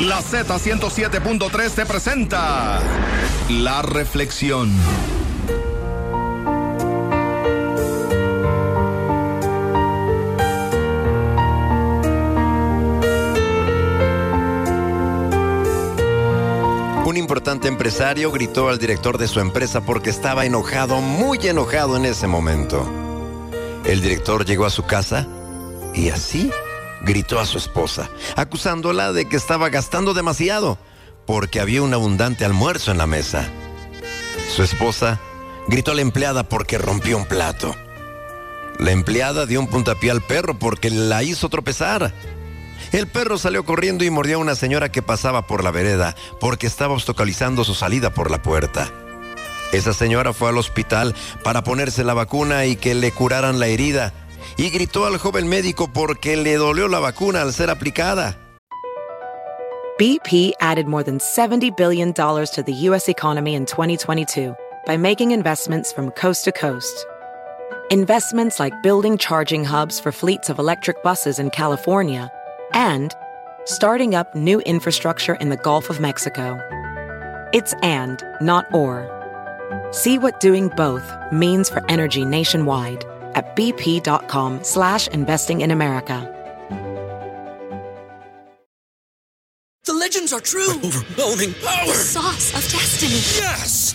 La Z107.3 te presenta La Reflexión. Un importante empresario gritó al director de su empresa porque estaba enojado, muy enojado en ese momento. El director llegó a su casa y así gritó a su esposa, acusándola de que estaba gastando demasiado porque había un abundante almuerzo en la mesa. Su esposa gritó a la empleada porque rompió un plato. La empleada dio un puntapié al perro porque la hizo tropezar. El perro salió corriendo y mordió a una señora que pasaba por la vereda porque estaba obstaculizando su salida por la puerta. Esa señora fue al hospital para ponerse la vacuna y que le curaran la herida y gritó al joven médico porque le dolió la vacuna al ser aplicada. BP added more than $70 billion to the U.S. economy in 2022 by making investments from coast to coast. Investments like building charging hubs for fleets of electric buses in California and starting up new infrastructure in the Gulf of Mexico. It's and, not or. See what doing both means for energy nationwide at bp.com slash investing in America. The legends are true. Overwhelming power! The sauce of destiny. Yes!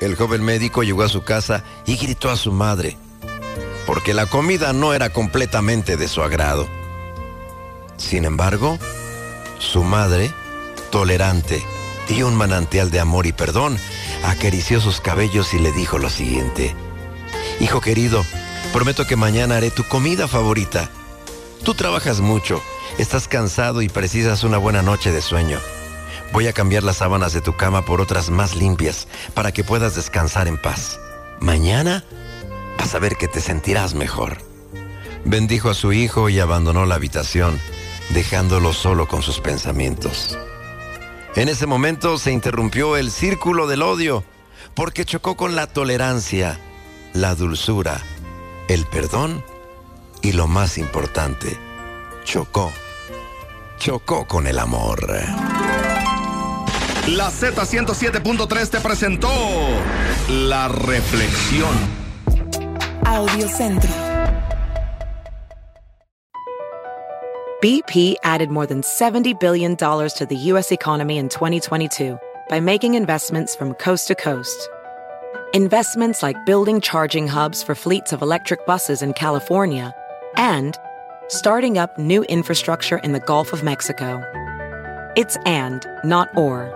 El joven médico llegó a su casa y gritó a su madre, porque la comida no era completamente de su agrado. Sin embargo, su madre, tolerante y un manantial de amor y perdón, acarició sus cabellos y le dijo lo siguiente. Hijo querido, prometo que mañana haré tu comida favorita. Tú trabajas mucho, estás cansado y precisas una buena noche de sueño. Voy a cambiar las sábanas de tu cama por otras más limpias para que puedas descansar en paz. Mañana vas a ver que te sentirás mejor. Bendijo a su hijo y abandonó la habitación, dejándolo solo con sus pensamientos. En ese momento se interrumpió el círculo del odio, porque chocó con la tolerancia, la dulzura, el perdón y lo más importante, chocó, chocó con el amor. La Z107.3 te presentó La Reflexión. Audio Centro. BP added more than $70 billion to the U.S. economy in 2022 by making investments from coast to coast. Investments like building charging hubs for fleets of electric buses in California and starting up new infrastructure in the Gulf of Mexico. It's and, not or.